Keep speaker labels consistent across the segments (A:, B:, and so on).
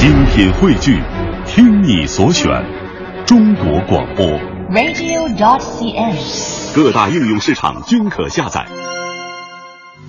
A: 精品汇聚，听你所选，中国广播。
B: radio.dot.cn，。
A: 各大应用市场均可下载。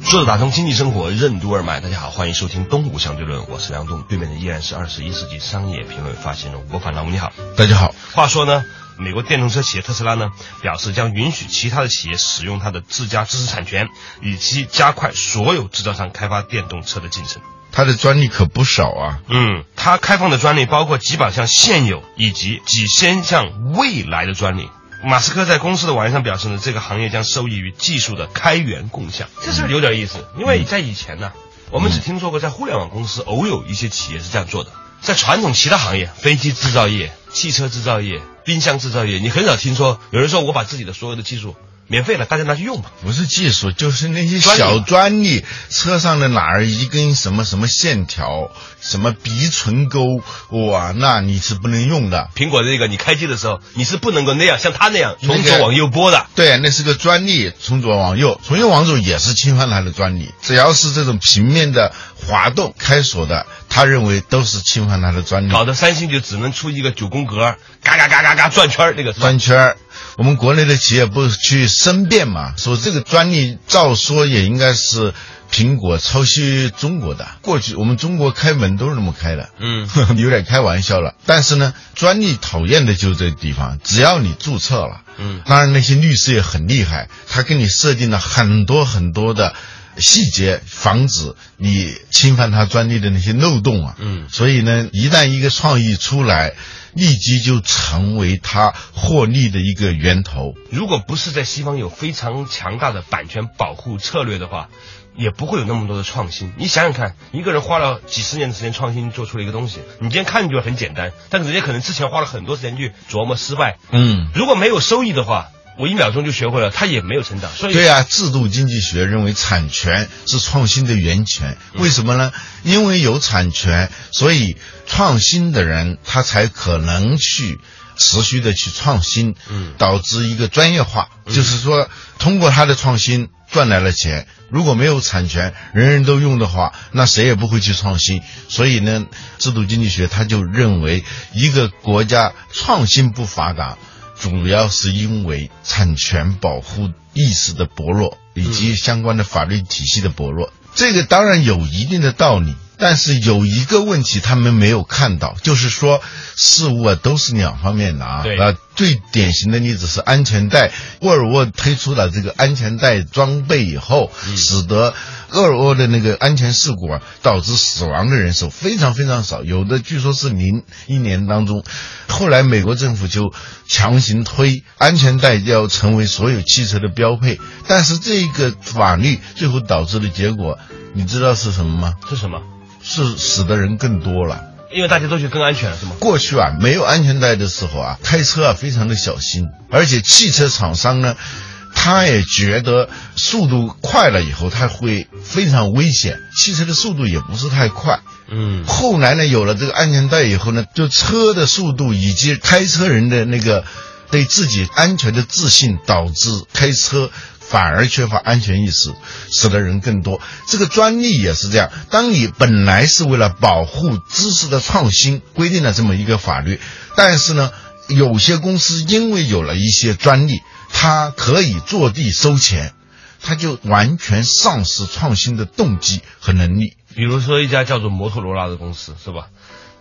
C: 说的打通经济生活，任督二脉。大家好，欢迎收听《东吴相对论》，我是梁栋，对面的依然是二十一世纪商业评论发行人吴凡老吴，你好。
D: 大家好。
C: 话说呢，美国电动车企业特斯拉呢表示将允许其他的企业使用它的自家知识产权，以及加快所有制造商开发电动车的进程。
D: 它的专利可不少啊。
C: 嗯，它开放的专利包括几百项现有以及几千项未来的专利。马斯克在公司的网页上表示呢，这个行业将受益于技术的开源共享，这是不是有点意思？因为在以前呢，我们只听说过在互联网公司偶有一些企业是这样做的，在传统其他行业，飞机制造业、汽车制造业、冰箱制造业，你很少听说有人说我把自己的所有的技术免费了，大家拿去用吧。
D: 不是技术，就是那些小专利，车上的哪儿一根什么什么线条，什么鼻唇沟，哇，那你是不能用的。
C: 苹果这个，你开机的时候，你是不能够那样像它那样从左往右拨的。
D: 对，那是个专利，从左往右，从右往左也是侵犯它的专利。只要是这种平面的滑动、开锁的，他认为都是侵犯它的专利。
C: 搞得三星就只能出一个九宫格，嘎嘎嘎嘎嘎转圈儿那个
D: 转圈儿。我们国内的企业不是去申辩嘛，说这个专利照说也应该是苹果抄袭中国的。过去我们中国开门都是那么开的，
C: 嗯，
D: 有点开玩笑了。但是呢，专利讨厌的就是这个地方，只要你注册了，
C: 嗯
D: 当然那些律师也很厉害，他给你设定了很多很多的。细节防止你侵犯他专利的那些漏洞啊，
C: 嗯
D: 所以呢，一旦一个创意出来，立即就成为他获利的一个源头。
C: 如果不是在西方有非常强大的版权保护策略的话，也不会有那么多的创新。你想想看，一个人花了几十年的时间创新做出了一个东西，你今天看就很简单，但是人家可能之前花了很多时间去琢磨失败。
D: 嗯，
C: 如果没有收益的话，我一秒钟就学会了，他也没有成长。所以
D: 对啊，制度经济学认为产权是创新的源泉。为什么呢？因为有产权，所以创新的人他才可能去持续的去创新，
C: 嗯
D: 导致一个专业化。就是说，通过他的创新赚来了钱。如果没有产权，人人都用的话，那谁也不会去创新。所以呢，制度经济学他就认为，一个国家创新不发达。主要是因为产权保护意识的薄弱，以及相关的法律体系的薄弱。这个当然有一定的道理，但是有一个问题他们没有看到，就是说事物啊都是两方面的啊。
C: 对
D: 啊，最典型的例子是安全带，沃尔沃推出了这个安全带装备以后，使得沃尔沃的那个安全事故啊，导致死亡的人数非常非常少，有的据说是零一年当中。后来美国政府就强行推安全带要成为所有汽车的标配，但是这个法律最后导致的结果，你知道是什么吗？
C: 是什么？
D: 是死的人更多了。
C: 因为大家都觉得更安全了，是吗？
D: 过去啊，没有安全带的时候啊，开车啊非常的小心，而且汽车厂商呢，他也觉得速度快了以后，他会非常危险。汽车的速度也不是太快。
C: 嗯
D: 后来呢，有了这个安全带以后呢，就车的速度以及开车人的那个对自己安全的自信，导致开车反而缺乏安全意识，使得人更多。这个专利也是这样，当你本来是为了保护知识的创新规定了这么一个法律，但是呢，有些公司因为有了一些专利，它可以坐地收钱，它就完全丧失创新的动机和能力。
C: 比如说一家叫做摩托罗拉的公司，是吧？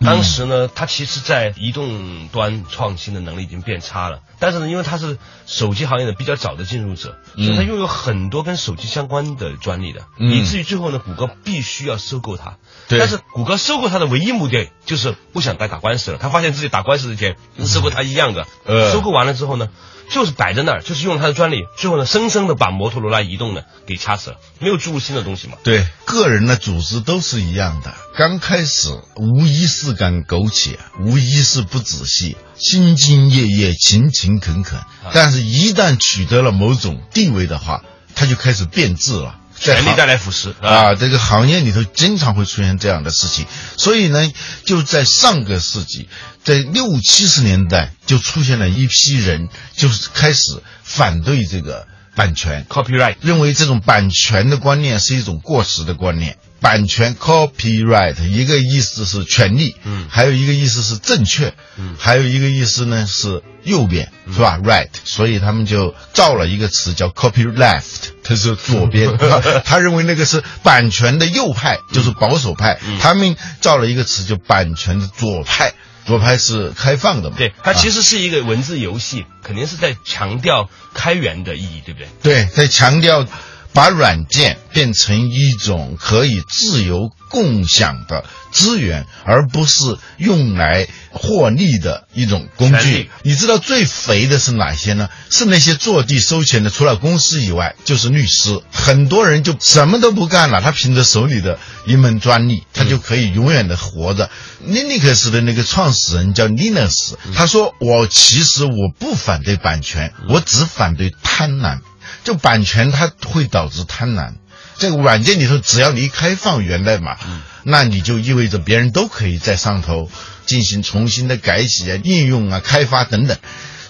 C: 当时呢，它其实在移动端创新的能力已经变差了，但是呢，因为它是手机行业的比较早的进入者，所以它拥有很多跟手机相关的专利的，
D: 嗯
C: 以至于最后呢，谷歌必须要收购它。
D: 对
C: 但是谷歌收购它的唯一目的就是不想再打官司了，他发现自己打官司之前跟收购它一样的。
D: 呃
C: 收购完了之后呢，就是摆在那儿，就是用他的专利，最后呢，生生的把摩托罗拉移动呢给掐死了，没有注入新的东西嘛。
D: 对，个人的组织都是一样的。刚开始无一是敢苟且，无一是不仔细，兢兢业业，勤勤恳恳。但是，一旦取得了某种地位的话，他就开始变质了。
C: 权力带来腐蚀
D: 啊，这个行业里头经常会出现这样的事情，所以呢，就在上个世纪，在六七十年代就出现了一批人，就是开始反对这个版权
C: ，copyright。
D: 认为这种版权的观念是一种过时的观念。版权 copyright 一个意思是权利，
C: 嗯。
D: 还有一个意思是正确，
C: 嗯。
D: 还有一个意思呢是右边，是吧？right，所以他们就造了一个词叫 copy left，它是左边，他认为那个是版权的右派，就是保守派，
C: 嗯。
D: 他们造了一个词叫版权的左派，左派是开放的嘛？
C: 对，它其
D: 实。
C: 实是一个文字游戏，肯定是在强调开源的意义，对不对？
D: 对，在强调把软件变成一种可以自由共享的资源，而不是用来获利的一种工具。你知道最肥的是哪些呢？是那些坐地收钱的，除了公司以外，就是律师。很多人就什么都不干了，他凭着手里的一门专利，他就可以永远的活着。Linux 的那个创始人叫 Linux，他说：“我其实我不反对版权，我只反对贪婪。就版权它会导致贪婪。这个软件里头，只要你一开放源代码，那你就意味着别人都可以在上头进行重新的改写啊、应用啊、开发等等。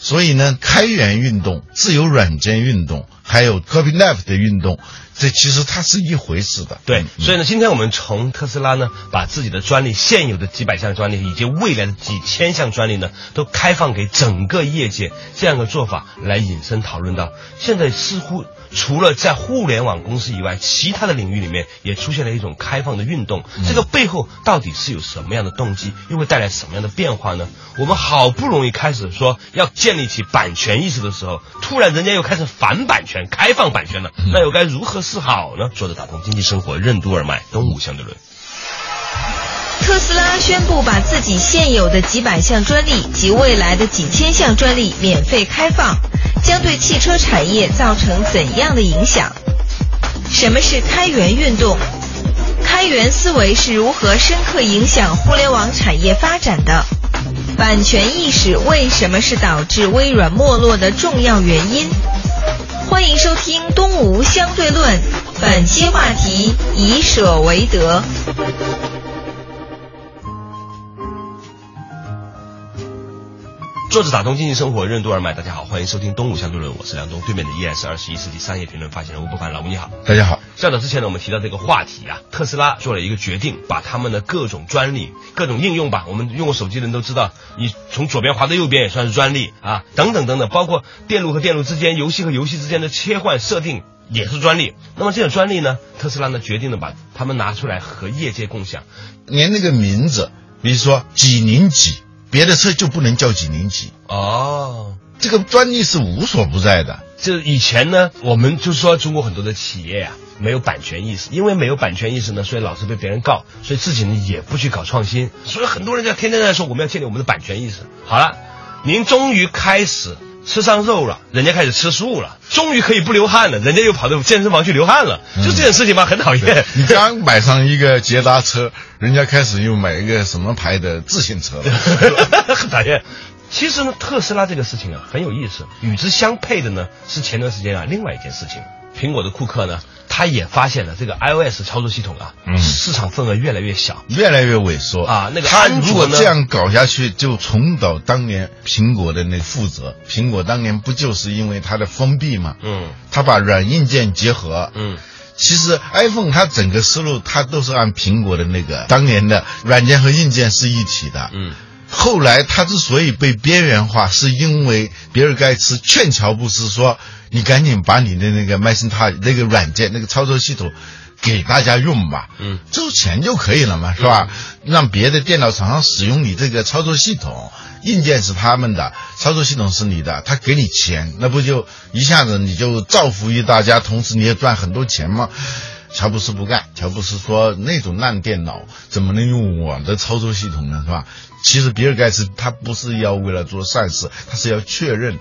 D: 所以呢，开源运动、自由软件运动，还有 copyleft 的运动，这其实它是一回事的。
C: 对，
D: 嗯
C: 所以呢，今天我们从特斯拉呢，把自己的专利现有的几百项专利以及未来的几千项专利呢，都开放给整个业界，这样的做法来引申讨论到，现在似乎除了在互联网公司以外，其他的领域里面也出现了一种开放的运动。这个背后到底是有什么样的动机，又会带来什么样的变化呢？我们好不容易开始说要建立起版权意识的时候，突然人家又开始反版权、开放版权了，那又该如何是好呢？说着打通经济生活任督二脉，东吴相对论。
B: 特斯拉宣布把自己现有的几百项专利及未来的几千项专利免费开放，将对汽车产业造成怎样的影响？什么是开源运动？开源思维是如何深刻影响互联网产业发展的？版权意识为什么是导致微软没落的重要原因？欢迎收听《东吴相对论》，本期话题以舍为得。
C: 作者打通经济生活任督二脉，大家好，欢迎收听东吴相对论，我是梁东，对面的依然是二十一世纪商业评论发行人吴伯凡，老吴你好。
D: 大家好。
C: 较早之前呢，我们提到这个话题啊，特斯拉做了一个决定，把他们的各种专利、各种应用吧，我们用过手机的人都知道，你从左边滑到右边也算是专利啊，等等等等，包括电路和电路之间、游戏和游戏之间的切换设定也是专利。那么这种专利呢，特斯拉呢决定了把它们拿出来和业界共享。
D: 连那个名字，比如说几零几，别的车就不能叫几零几，
C: 哦。
D: 这个专利是无所不在的。
C: 就以前呢，我们就说中国很多的企业啊，没有版权意识，因为没有版权意识呢，所以老是被别人告，所以自己呢也不去搞创新，所以很多人在天天在说我们要建立我们的版权意识。好了，您终于开始吃上肉了，人家开始吃素了，终于可以不流汗了，人家又跑到健身房去流汗了，就这件事情吧，很讨厌。
D: 你刚买上一个捷达车，人家开始又买一个什么牌的自行车了。
C: 很讨厌。其实呢，特斯拉这个事情啊很有意思，与之相配的呢是前段时间啊另外一件事情，苹果的库克呢，他也发现了这个 iOS 操作系统啊，
D: 嗯
C: 市场份额越来越小。
D: 越来越萎缩
C: 啊那个
D: 他
C: 安卓呢
D: 如果这样搞下去，就重蹈当年苹果的那个覆辙。苹果当年不就是因为它的封闭嘛？
C: 嗯
D: 它把软硬件结合。
C: 嗯
D: 其实 iPhone 它整个思路，它都是按苹果的那个当年的软件和硬件是一体的。
C: 嗯
D: 后来他之所以被边缘化，是因为比尔盖茨劝乔布斯说：“你赶紧把你的那个 Macintosh 那个软件、那个操作系统给大家用吧，
C: 嗯，
D: 收钱就可以了嘛，是吧？让别的电脑厂商使用你这个操作系统，硬件是他们的，操作系统是你的，他给你钱，那不就一下子你就造福于大家，同时你也赚很多钱吗？”乔布斯不干，乔布斯说那种烂电脑怎么能用我的操作系统呢？是吧？其实比尔盖茨他不是要为了做善事，他是要确认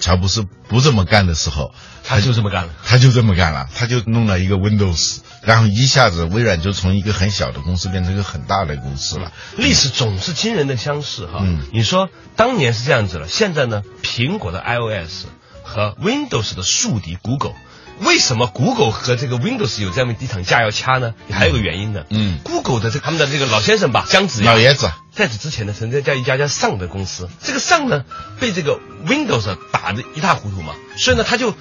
D: 乔布斯不这么干的时候，
C: 他就这么干了。
D: 他就这么干了，他就弄了一个 Windows，然后一下子微软就从一个很小的公司变成一个很大的公司了。
C: 历史总是惊人的相似哈。
D: 嗯
C: 你说当年是这样子了，现在呢，苹果的 iOS 和 Windows 的宿敌 Google。为什么 Google 和这个 Windows 有这样一场架要掐呢？还有个原因呢。
D: 嗯
C: ，Google 的这他们的这个老先生吧，姜子牙
D: 老爷子，
C: 在此之前呢，曾经在一家叫 Sun 的公司，这个 Sun 呢被这个 Windows 打得一塌糊涂嘛，所以呢他就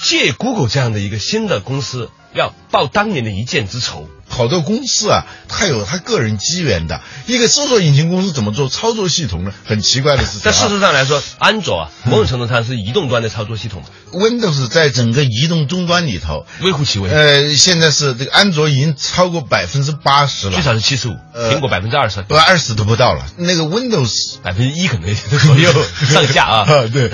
C: 借 Google 这样的一个新的公司，要报当年的一箭之仇。
D: 好多公司啊，它有它个人机缘的。一个搜索引擎公司怎么做操作系统呢？很奇怪的事情、啊。
C: 但事实上来说，安卓啊，某种程度上是移动端的操作系统嘛。
D: Windows 在整个移动终端里头
C: 微乎其微。
D: 呃，现在是这个安卓已经超过百分之八十了，
C: 最少是七十五，
D: 呃
C: 苹果百分之二十，
D: 不二十都不到了。那个 Windows
C: 百分之一可能左右 上下啊。
D: 对，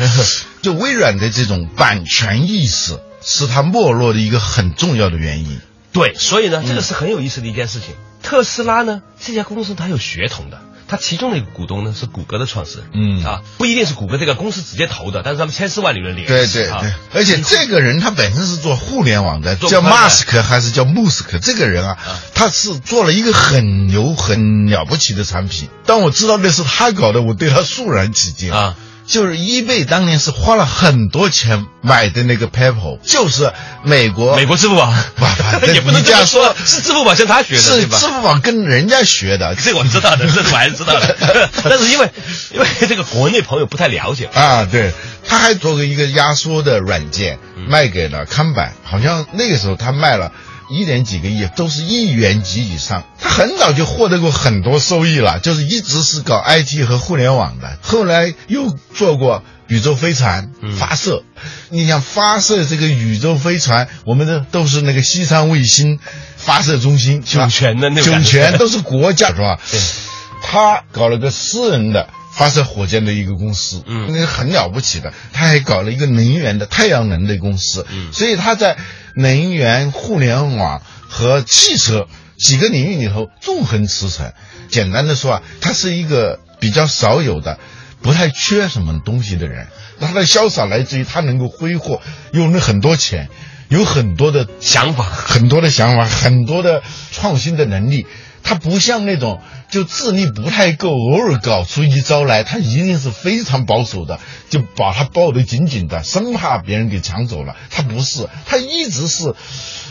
D: 就微软的这种版权意识是它没落的一个很重要的原因。
C: 对，所以呢，
D: 嗯。
C: 这个是很有意思的一件事情。特斯拉呢，这家公司它有血统的，它其中的一个股东呢是谷歌的创始人，
D: 嗯。
C: 啊，不一定是谷歌这个公司直接投的，但是他们千丝万缕的联系，啊
D: 对对对，而且这个人他本身是做互联网的，叫马斯克还是叫穆斯克？这个人啊，他是做了一个很牛、很了不起的产品。当我知道那是他搞的，我对他肃然起敬。
C: 啊。
D: 就是易贝当年是花了很多钱买的那个 PayPal，就是美国
C: 美国支付宝，也不能
D: 这样说，
C: 是支付宝向他学的，
D: 是
C: 吧？
D: 支付宝跟人家学的，
C: 这我知道的，这我还是知道的。但是因为因为这个国内朋友不太了解
D: 啊，对，他还做过一个压缩的软件卖给了康柏，好像那个时候他卖了。一点几个亿都是亿元级以上，他很早就获得过很多收益了，就是一直是搞 IT 和互联网的，后来又做过宇宙飞船发射。嗯、你想发射这个宇宙飞船，我们的都是那个西昌卫星发射中心，
C: 酒泉的那
D: 酒泉都是国家是吧？他搞了个私人的。发射火箭的一个公司，嗯，那个很了不起的。他还搞了一个能源的太阳能的公司，嗯，所以他在能源、互联网和汽车几个领域里头纵横驰骋。简单的说啊，他是一个比较少有的、不太缺什么东西的人。他的潇洒来自于他能够挥霍，用了很多钱，有很多的
C: 想法，
D: 很多的想法，很多的创新的能力。他不像那种就智力不太够，偶尔搞出一招来，他一定是非常保守的，就把他抱得紧紧的，生怕别人给抢走了。他不是，他一直是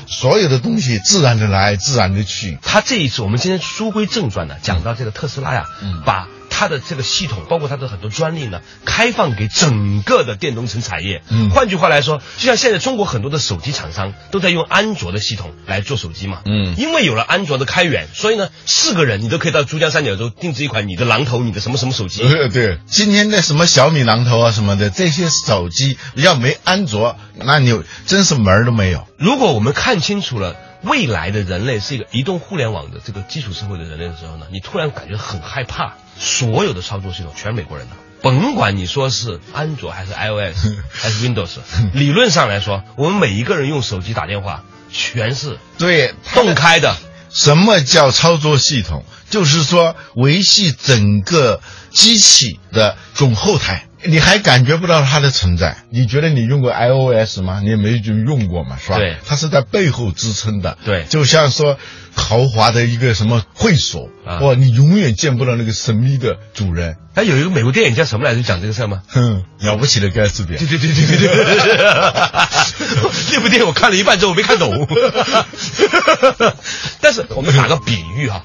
D: 所有的东西自然的来，自然的去。
C: 他这一次，我们今天书归正传呢，讲到这个特斯拉呀，嗯、把它的这个系统，包括它的很多专利呢，开放给整个的电动车产业。
D: 嗯，
C: 换句话来说，就像现在中国很多的手机厂商都在用安卓的系统来做手机嘛。
D: 嗯，
C: 因为有了安卓的开源，所以呢，四个人你都可以到珠江三角洲定制一款你的榔头，你的什么什么手机。
D: 对对，今天的什么小米榔头啊什么的这些手机，要没安卓，那你真是门儿都没有。
C: 如果我们看清楚了。未来的人类是一个移动互联网的这个基础社会的人类的时候呢，你突然感觉很害怕，所有的操作系统全是美国人的，甭管你说是安卓还是 iOS 还是 Windows，理论上来说，我们每一个人用手机打电话全是
D: 对
C: 动开的。
D: 什么叫操作系统？就是说维系整个机器的总后台。你还感觉不到它的存在？你觉得你用过 iOS 吗？你也没就用过嘛，是吧？
C: 对，
D: 它是在背后支撑的。
C: 对，
D: 就像说豪华的一个什么会所，
C: 啊、
D: 哇，你永远见不到那个神秘的主人。
C: 哎，有一个美国电影叫什么来着？讲这个事儿吗？
D: 哼，了不起的盖茨比。
C: 对对对对对对。那部电影我看了一半之后我没看懂。但是我们打个比喻哈、啊，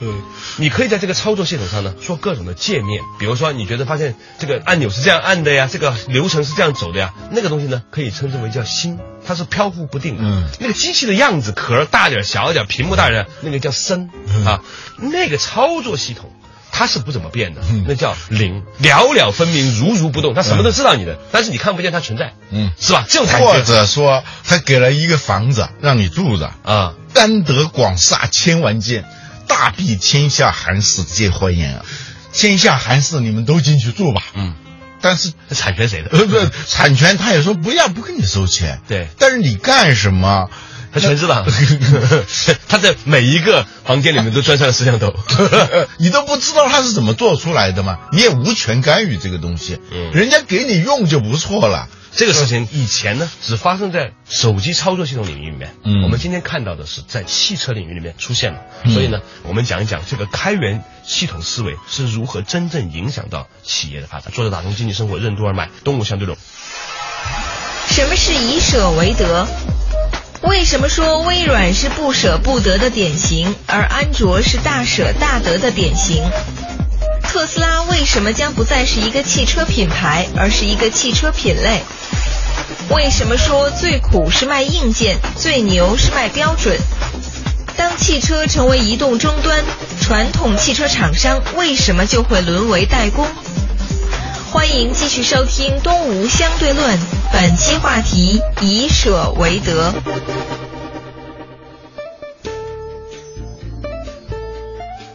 C: 你可以在这个操作系统上呢做各种的界面，比如说你觉得发现这个按钮是这样按的呀，这个流程是这样走的呀，那个东西呢可以称之为叫心，它是飘忽不定的。
D: 嗯，
C: 那个机器的样子壳大点小点，屏幕大点，那个叫身、
D: 嗯、
C: 啊，那个操作系统。它是不怎么变的，
D: 嗯、
C: 那叫零，了了分明，如如不动。它什么都知道你的，嗯、但是你看不见它存在，
D: 嗯，
C: 是吧？这种感觉。
D: 或者说，他给了一个房子让你住着
C: 啊，
D: 丹得广厦千万间，大庇天下寒士皆欢颜啊！天下寒士你们都进去住吧，
C: 嗯。
D: 但是
C: 产权谁的？
D: 呃，不，产权他也说不要，不跟你收钱。
C: 对，
D: 但是你干什么？
C: 他全知道，他在每一个房间里面都装上了摄像头，
D: 你都不知道他是怎么做出来的吗？你也无权干预这个东西，
C: 嗯，
D: 人家给你用就不错了。
C: 这个事情以前呢，只发生在手机操作系统领域里面，
D: 嗯，
C: 我们今天看到的是在汽车领域里面出现了，嗯、所以呢，我们讲一讲这个开源系统思维是如何真正影响到企业的发展。作者打通经济生活任督二脉，东吴相对论。
B: 什么是以舍为得？为什么说微软是不舍不得的典型，而安卓是大舍大得的典型？特斯拉为什么将不再是一个汽车品牌，而是一个汽车品类？为什么说最苦是卖硬件，最牛是卖标准？当汽车成为移动终端，传统汽车厂商为什么就会沦为代工？欢迎继续收听《东吴相对论》，本期话题：以舍为得。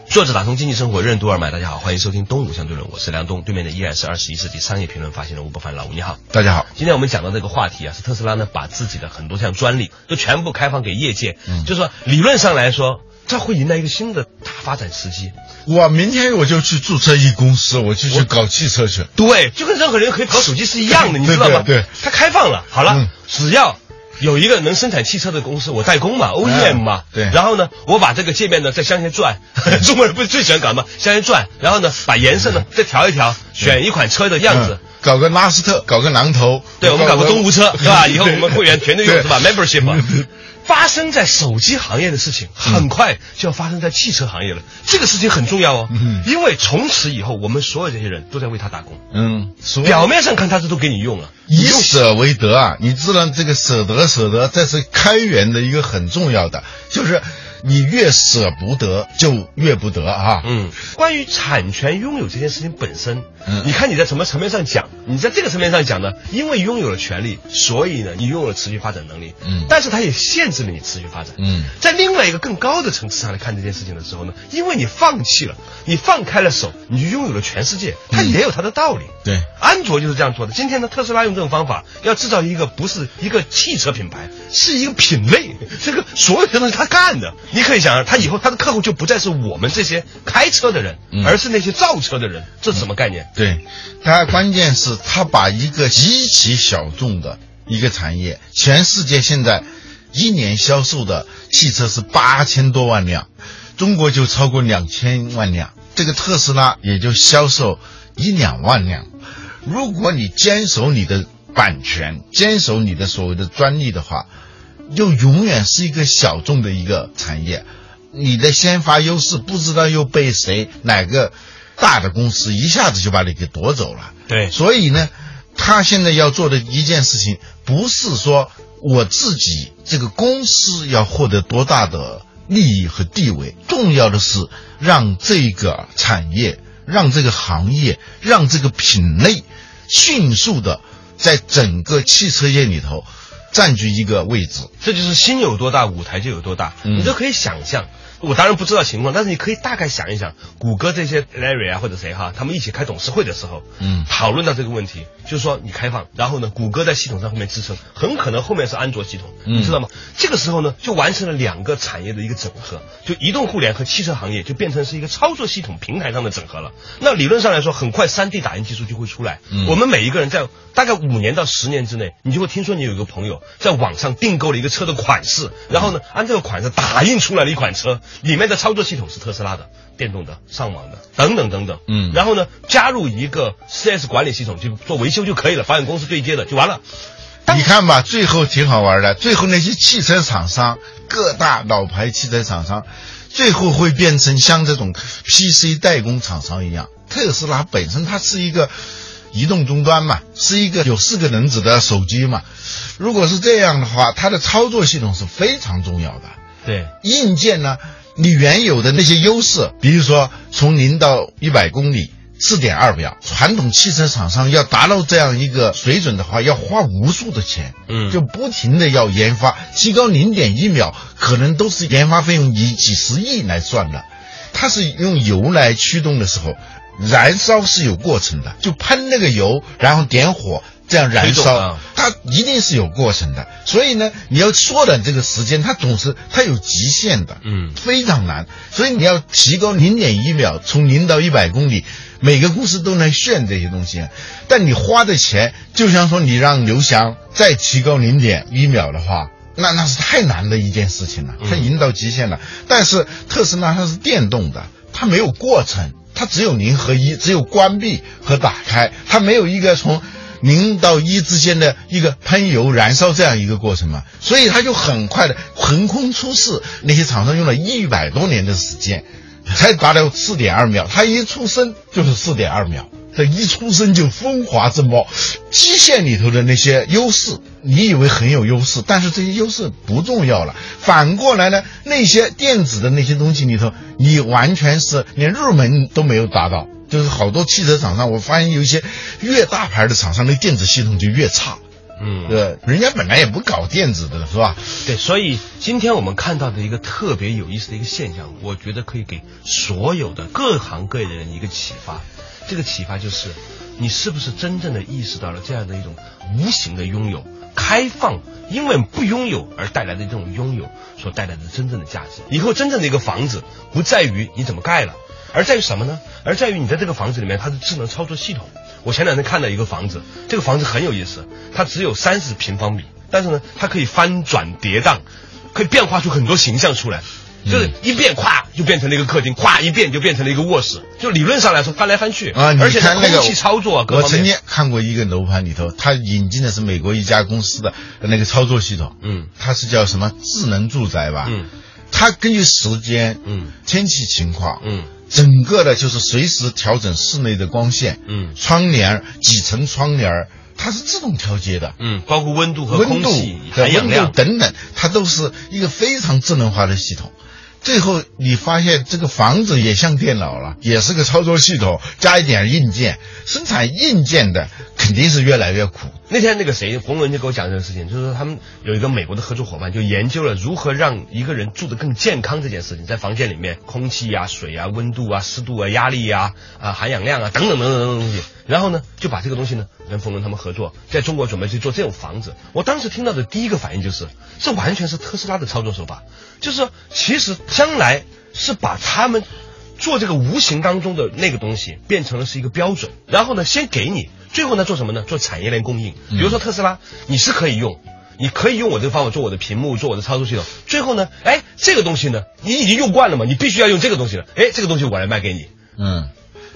C: 作者打通经济生活任督二脉，大家好，欢迎收听《东吴相对论》，我是梁东，对面的依然是二十一世纪商业评论发行人吴伯凡，老吴你好，
D: 大家好。
C: 今天我们讲到这个话题啊，是特斯拉呢把自己的很多项专利都全部开放给业界，
D: 嗯
C: 就是说理论上来说，这会迎来一个新的大发展时机。
D: 我明天我就去注册一公司，我就去搞汽车去。
C: 对，就跟任何人可以搞手机是一样的，你知道吗？
D: 对对对
C: 它开放了，好了，
D: 嗯
C: 只要。有一个能生产汽车的公司，我代工嘛，OEM 嘛，
D: 对
C: 然后呢，我把这个界面呢再向前转，中国人不是最喜欢搞吗？向前转，然后呢，把颜色呢再调一调，选一款车的样子
D: 嗯，搞个拉斯特，搞个榔头。
C: 对，我们搞个东吴车，是吧？以后我们会员全都用
D: 对
C: 是吧？membership 嘛
D: 对。
C: 发生在手机行业的事情，很快就要发生在汽车行业了。这个事情很重要哦，
D: 嗯
C: 因为从此以后，我们所有这些人都在为他打工。
D: 嗯，所
C: 表面上看他这都给你用了，
D: 以舍为得啊，你知道这个舍得舍得，这是开源的一个很重要的，就是你越舍不得就越不得啊。
C: 嗯，关于产权拥有这件事情本身，
D: 嗯
C: 你看你在什么层面上讲？你在这个层面上讲呢，因为拥有了权利，所以呢，你拥有了持续发展能力。
D: 嗯
C: 但是它也限制了你持续发展。
D: 嗯
C: 在另外一个更高的层次上来看这件事情的时候呢，因为你放弃了，你放开了手，你就拥有了全世界，它也有它的道理。
D: 对，
C: 安卓就是这样做的。今天呢，特斯拉用这种方法要制造一个不是一个汽车品牌，是一个品类。这个所有的东西他干的，你可以想象，他以后他的客户就不再是我们这些开车的人，
D: 嗯
C: 而是那些造车的人。这是什么概念？
D: 对，他关键是他把一个极其小众的一个产业，全世界现在一年销售的汽车是八千多万辆，中国就超过两千万辆，这个特斯拉也就销售一两万辆。如果你坚守你的版权，坚守你的所谓的专利的话，就永远是一个小众的一个产业。你的先发优势不知道又被谁哪个大的公司一下子就把你给夺走了。
C: 对
D: 所以呢，他现在要做的一件事情，不是说我自己这个公司要获得多大的利益和地位，重要的是让这个产业、让这个行业、让这个品类迅速的在整个汽车业里头占据一个位置。
C: 这就是心有多大，舞台就有多大。
D: 嗯
C: 你都可以想象。我当然不知道情况，但是你可以大概想一想，谷歌这些 Larry 啊或者谁哈，他们一起开董事会的时候，
D: 嗯
C: 讨论到这个问题，就是说你开放，然后呢，谷歌在系统上后面支撑，很可能后面是安卓系统，
D: 嗯
C: 你知道吗？这个时候呢，就完成了两个产业的一个整合，就移动互联和汽车行业就变成是一个操作系统平台上的整合了。那理论上来说，很快 3D 打印技术就会出来，
D: 嗯
C: 我们每一个人在大概五年到十年之内，你就会听说你有一个朋友在网上订购了一个车的款式，然后呢，按这个款式打印出来了一款车，里面的操作系统是特斯拉的。电动的、上网的等等等等，
D: 嗯
C: 然后呢，加入一个 4S 管理系统，就做维修就可以了，保险公司对接的就完了。
D: 你看吧，最后挺好玩的。最后那些汽车厂商，各大老牌汽车厂商，最后会变成像这种 PC 代工厂商一样。特斯拉本身它是一个移动终端嘛，是一个有四个轮子的手机嘛。如果是这样的话，它的操作系统是非常重要的。
C: 对，
D: 硬件呢，你原有的那些优势，比如说从零到一百公里四点二秒，传统汽车厂商要达到这样一个水准的话，要花无数的钱，
C: 嗯
D: 就不停的要研发，提高零点一秒，可能都是研发费用以几十亿来算的。它是用油来驱动的时候，燃烧是有过程的，就喷那个油，然后点火。这样燃烧
C: 啊，
D: 它一定是有过程的，所以呢，你要缩短这个时间，它总是它有极限的，
C: 嗯
D: 非常难。所以你要提高零点一秒，从零到一百公里，每个公司都能炫这些东西，但你花的钱，就像说你让刘翔再提高零点一秒的话，那那是太难的一件事情了，它已经到极限了。但是特斯拉它是电动的，它没有过程，它只有零和一，只有关闭和打开，它没有一个从。零到一之间的一个喷油燃烧这样一个过程嘛，所以它就很快的横空出世。那些厂商用了一百多年的时间，才达到四点二秒，它一出生就是四点二秒，这一出生就风华正茂，机械里头的那些优势，你以为很有优势，但是这些优势不重要了。反过来呢，那些电子的那些东西里头，你完全是连入门都没有达到。就是好多汽车厂商，我发现有一些越大牌的厂商，的电子系统就越差。
C: 嗯，
D: 对，人家本来也不搞电子的，是吧？
C: 对，所以今天我们看到的一个特别有意思的一个现象，我觉得可以给所有的各行各业的人一个启发。这个启发就是，你是不是真正的意识到了这样的一种无形的拥有、开放，因为不拥有而带来的这种拥有所带来的真正的价值。以后真正的一个房子，不在于你怎么盖了，而在于什么呢？而在于你在这个房子里面它的智能操作系统。我前两天看到一个房子，这个房子很有意思，它只有三十平方米，但是呢，它可以翻转跌宕，可以变化出很多形象出来。就是一变，咵就变成了一个客厅，咵一变就变成了一个卧室。就理论上来说，翻来翻去
D: 啊，
C: 而且
D: 看那个
C: 空气操作啊，
D: 我曾经看过一个楼盘里头，它引进的是美国一家公司的那个操作系统，
C: 嗯，
D: 它是叫什么？智能住宅吧，
C: 嗯，
D: 它根据时间，
C: 嗯，
D: 天气情况，
C: 嗯，
D: 整个的就是随时调整室内的光线，
C: 嗯，
D: 窗帘几层窗帘。它是自动调节的，
C: 嗯，包括温度和
D: 温度、
C: 含氧量
D: 等等，它都是一个非常智能化的系统。最后你发现这个房子也像电脑了，也是个操作系统，加一点硬件，生产硬件的肯定是越来越苦。
C: 那天那个谁冯仑就给我讲这个事情，就是说他们有一个美国的合作伙伴，就研究了如何让一个人住得更健康这件事情，在房间里面空气啊、水啊、温度啊、湿度啊、压力啊、啊含氧量啊等等等等等等东西，然后呢就把这个东西呢跟冯仑他们合作，在中国准备去做这种房子。我当时听到的第一个反应就是，这完全是特斯拉的操作手法，就是说其实将来是把他们做这个无形当中的那个东西变成了是一个标准，然后呢先给你。最后呢，做什么呢？做产业链供应。比如说特斯拉，你是可以用，你可以用我这个方法做我的屏幕，做我的操作系统。最后呢，哎，这个东西呢，你已经用惯了嘛，你必须要用这个东西了。哎，这个东西我来卖给你。
D: 嗯，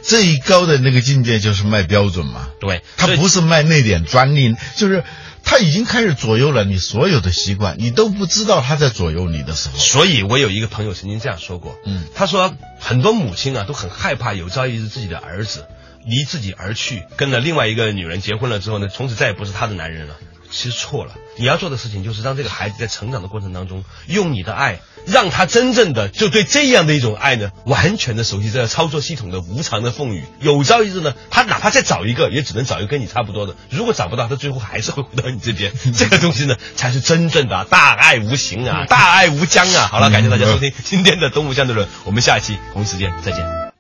D: 最高的那个境界就是卖标准嘛。
C: 对，
D: 他不是卖那点专利，就是他已经开始左右了你所有的习惯，你都不知道他在左右你的时候。
C: 所以我有一个朋友曾经这样说过，
D: 嗯，
C: 他说很多母亲啊都很害怕有朝一日自己的儿子。离自己而去，跟了另外一个女人结婚了之后呢，从此再也不是他的男人了。其实错了，你要做的事情就是让这个孩子在成长的过程当中，用你的爱，让他真正的就对这样的一种爱呢，完全的熟悉这个操作系统的无常的风雨。有朝一日呢，他哪怕再找一个，也只能找一个跟你差不多的。如果找不到，他最后还是会回到你这边。这个东西呢，才是真正的大爱无形啊，大爱无疆啊。好了，感谢大家收听今天的东吴相对论，我们下一期同一时间再见。